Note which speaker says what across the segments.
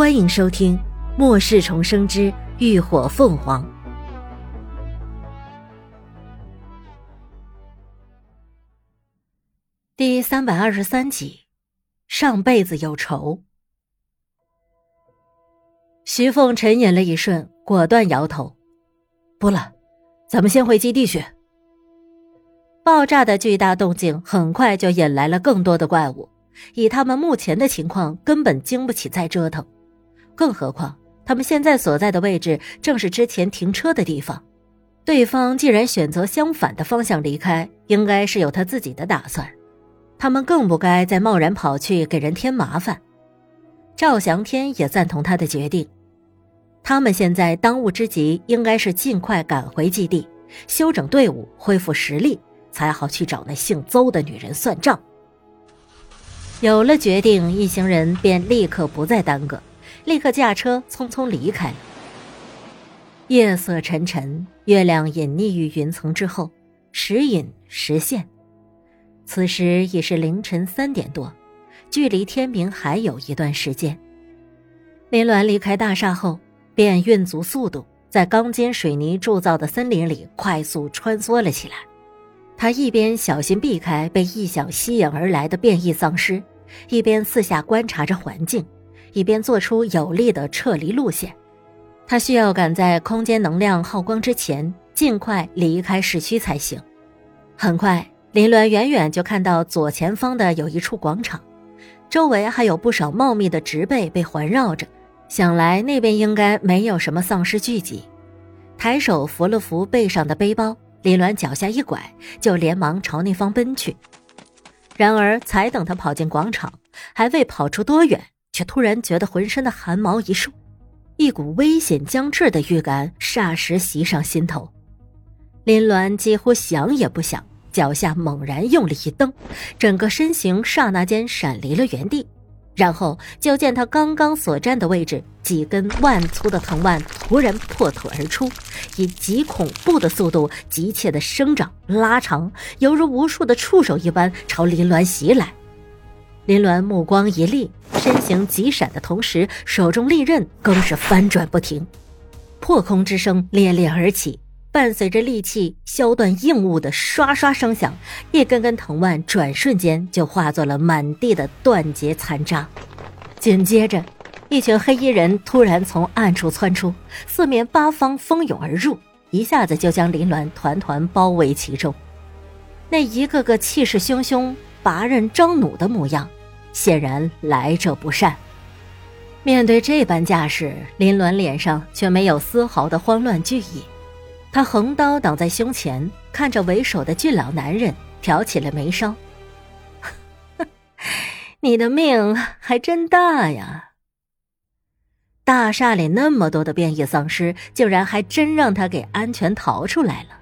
Speaker 1: 欢迎收听《末世重生之浴火凤凰》第三百二十三集。上辈子有仇。徐凤沉吟了一瞬，果断摇头：“不了，咱们先回基地去。”爆炸的巨大动静很快就引来了更多的怪物，以他们目前的情况，根本经不起再折腾。更何况，他们现在所在的位置正是之前停车的地方。对方既然选择相反的方向离开，应该是有他自己的打算。他们更不该再贸然跑去给人添麻烦。赵翔天也赞同他的决定。他们现在当务之急应该是尽快赶回基地，休整队伍，恢复实力，才好去找那姓邹的女人算账。有了决定，一行人便立刻不再耽搁。立刻驾车匆匆离开。夜色沉沉，月亮隐匿于云层之后，时隐时现。此时已是凌晨三点多，距离天明还有一段时间。林鸾离开大厦后，便运足速度，在钢筋水泥铸造的森林里快速穿梭了起来。他一边小心避开被异响吸引而来的变异丧尸，一边四下观察着环境。以便做出有力的撤离路线，他需要赶在空间能量耗光之前尽快离开市区才行。很快，林鸾远远就看到左前方的有一处广场，周围还有不少茂密的植被被环绕着，想来那边应该没有什么丧尸聚集。抬手扶了扶背上的背包，林鸾脚下一拐，就连忙朝那方奔去。然而，才等他跑进广场，还未跑出多远。却突然觉得浑身的汗毛一竖，一股危险将至的预感霎时袭上心头。林鸾几乎想也不想，脚下猛然用力一蹬，整个身形刹那间闪离了原地。然后就见他刚刚所站的位置，几根万粗的藤蔓突然破土而出，以极恐怖的速度急切的生长拉长，犹如无数的触手一般朝林鸾袭来。林鸾目光一厉，身形急闪的同时，手中利刃更是翻转不停，破空之声烈烈而起，伴随着利器削断硬物的刷刷声响，一根根藤蔓转瞬间就化作了满地的断节残渣。紧接着，一群黑衣人突然从暗处窜出，四面八方蜂拥而入，一下子就将林鸾团团包围其中。那一个个气势汹汹、拔刃张弩的模样。显然来者不善。面对这般架势，林鸾脸上却没有丝毫的慌乱惧意。他横刀挡在胸前，看着为首的俊朗男人，挑起了眉梢：“ 你的命还真大呀！大厦里那么多的变异丧尸，竟然还真让他给安全逃出来了。”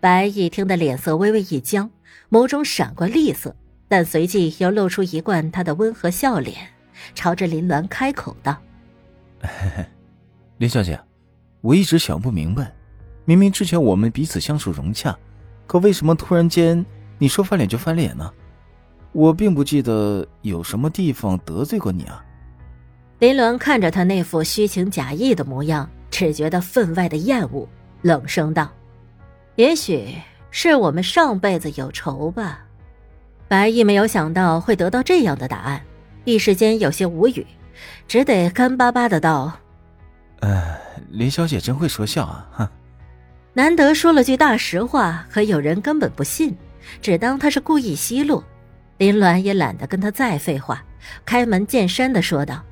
Speaker 1: 白毅听得脸色微微一僵，眸中闪过厉色。但随即又露出一贯他的温和笑脸，朝着林鸾开口道：“
Speaker 2: 林小姐，我一直想不明白，明明之前我们彼此相处融洽，可为什么突然间你说翻脸就翻脸呢？我并不记得有什么地方得罪过你啊。”
Speaker 1: 林鸾看着他那副虚情假意的模样，只觉得分外的厌恶，冷声道：“也许是我们上辈子有仇吧。”白毅没有想到会得到这样的答案，一时间有些无语，只得干巴巴的道：“
Speaker 2: 呃，林小姐真会说笑啊！”哼，
Speaker 1: 难得说了句大实话，可有人根本不信，只当他是故意奚落。林鸾也懒得跟他再废话，开门见山的说道：“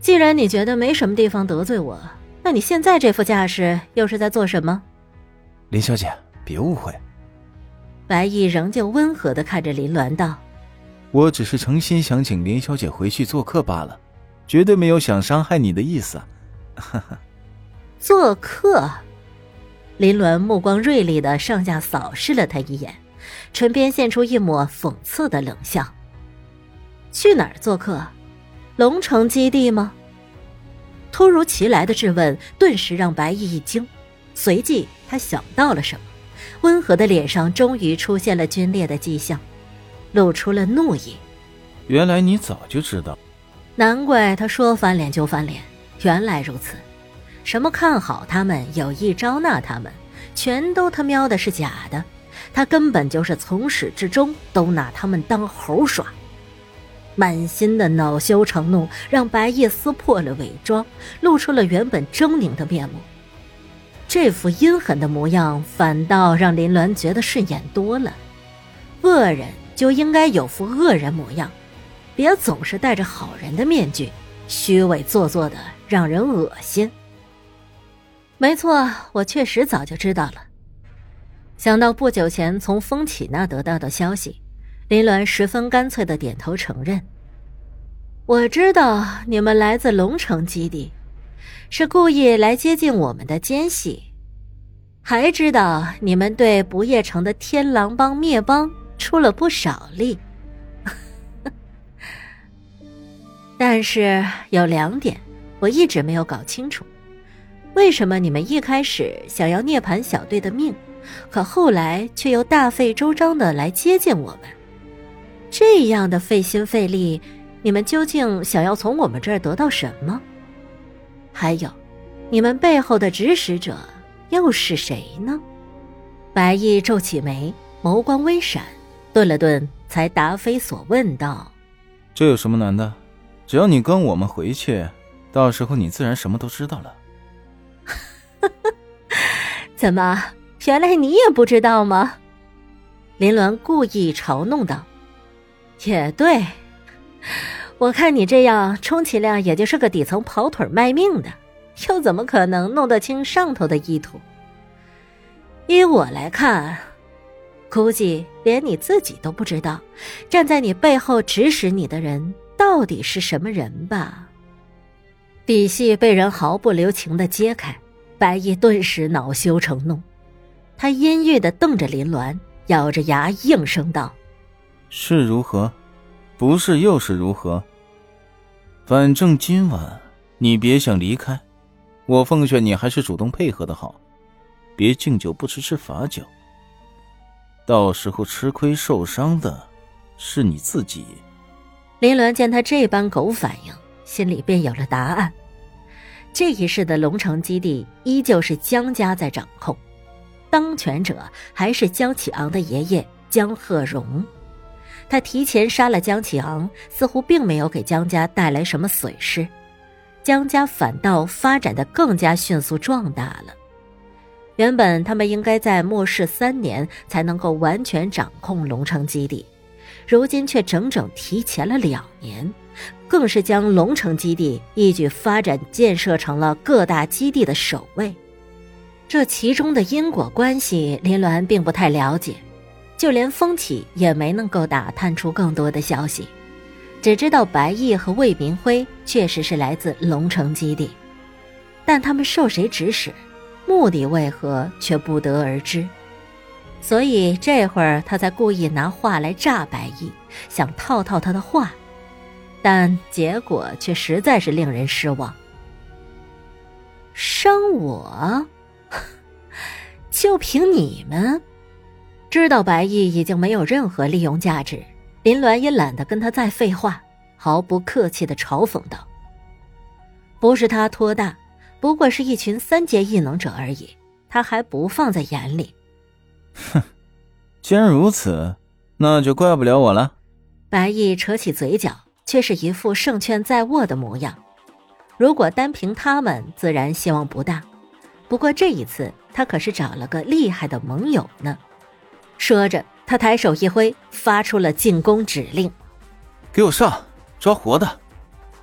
Speaker 1: 既然你觉得没什么地方得罪我，那你现在这副架势又是在做什么？”
Speaker 2: 林小姐，别误会。
Speaker 1: 白毅仍旧温和的看着林鸾道：“
Speaker 2: 我只是诚心想请林小姐回去做客罢了，绝对没有想伤害你的意思。”哈哈，
Speaker 1: 做客。林鸾目光锐利的上下扫视了他一眼，唇边现出一抹讽刺的冷笑：“去哪儿做客？龙城基地吗？”突如其来的质问顿时让白毅一惊，随即他想到了什么。温和的脸上终于出现了皲裂的迹象，露出了怒意。
Speaker 2: 原来你早就知道。
Speaker 1: 难怪他说翻脸就翻脸，原来如此。什么看好他们，有意招纳他们，全都他喵的是假的。他根本就是从始至终都拿他们当猴耍。满心的恼羞成怒，让白夜撕破了伪装，露出了原本狰狞的面目。这副阴狠的模样，反倒让林鸾觉得顺眼多了。恶人就应该有副恶人模样，别总是戴着好人的面具，虚伪做作的，让人恶心。没错，我确实早就知道了。想到不久前从风起那得到的消息，林鸾十分干脆的点头承认：“我知道你们来自龙城基地，是故意来接近我们的奸细，还知道你们对不夜城的天狼帮灭帮出了不少力。但是有两点，我一直没有搞清楚。”为什么你们一开始想要涅槃小队的命，可后来却又大费周章的来接近我们？这样的费心费力，你们究竟想要从我们这儿得到什么？还有，你们背后的指使者又是谁呢？白毅皱起眉，眸光微闪，顿了顿，才答非所问道：“
Speaker 2: 这有什么难的？只要你跟我们回去，到时候你自然什么都知道了。”
Speaker 1: 怎么？原来你也不知道吗？林鸾故意嘲弄道：“也对，我看你这样，充其量也就是个底层跑腿卖命的，又怎么可能弄得清上头的意图？依我来看，估计连你自己都不知道，站在你背后指使你的人到底是什么人吧？”底细被人毫不留情的揭开。白衣顿时恼羞成怒，他阴郁的瞪着林鸾，咬着牙应声道：“
Speaker 2: 是如何？不是又是如何？反正今晚你别想离开，我奉劝你还是主动配合的好，别敬酒不吃吃罚酒。到时候吃亏受伤的是你自己。”
Speaker 1: 林鸾见他这般狗反应，心里便有了答案。这一世的龙城基地依旧是江家在掌控，当权者还是江启昂的爷爷江鹤荣。他提前杀了江启昂，似乎并没有给江家带来什么损失，江家反倒发展的更加迅速壮大了。原本他们应该在末世三年才能够完全掌控龙城基地，如今却整整提前了两年。更是将龙城基地一举发展建设成了各大基地的首位，这其中的因果关系，林鸾并不太了解，就连风起也没能够打探出更多的消息，只知道白毅和魏明辉确实是来自龙城基地，但他们受谁指使，目的为何却不得而知，所以这会儿他才故意拿话来诈白毅，想套套他的话。但结果却实在是令人失望。伤我，就凭你们？知道白毅已经没有任何利用价值，林鸾也懒得跟他再废话，毫不客气的嘲讽道：“不是他托大，不过是一群三阶异能者而已，他还不放在眼里。”
Speaker 2: 哼，既然如此，那就怪不了我了。
Speaker 1: 白毅扯起嘴角。却是一副胜券在握的模样。如果单凭他们，自然希望不大。不过这一次，他可是找了个厉害的盟友呢。说着，他抬手一挥，发出了进攻指令：“
Speaker 2: 给我上，抓活的！”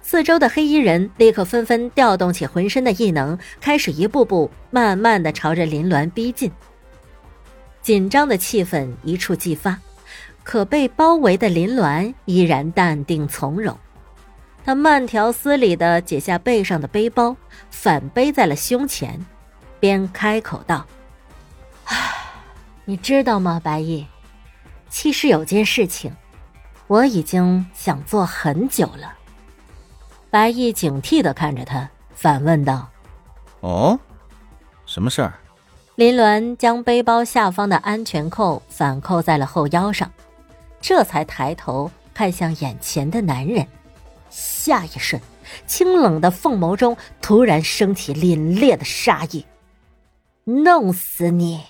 Speaker 1: 四周的黑衣人立刻纷纷调动起浑身的异能，开始一步步慢慢的朝着林鸾逼近。紧张的气氛一触即发。可被包围的林鸾依然淡定从容，他慢条斯理的解下背上的背包，反背在了胸前，边开口道：“唉，你知道吗，白毅？其实有件事情，我已经想做很久了。”白毅警惕的看着他，反问道：“
Speaker 2: 哦，什么事儿？”
Speaker 1: 林鸾将背包下方的安全扣反扣在了后腰上。这才抬头看向眼前的男人，下一瞬，清冷的凤眸中突然升起凛冽的杀意，弄死你！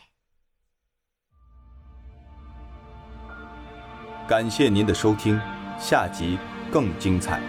Speaker 2: 感谢您的收听，下集更精彩。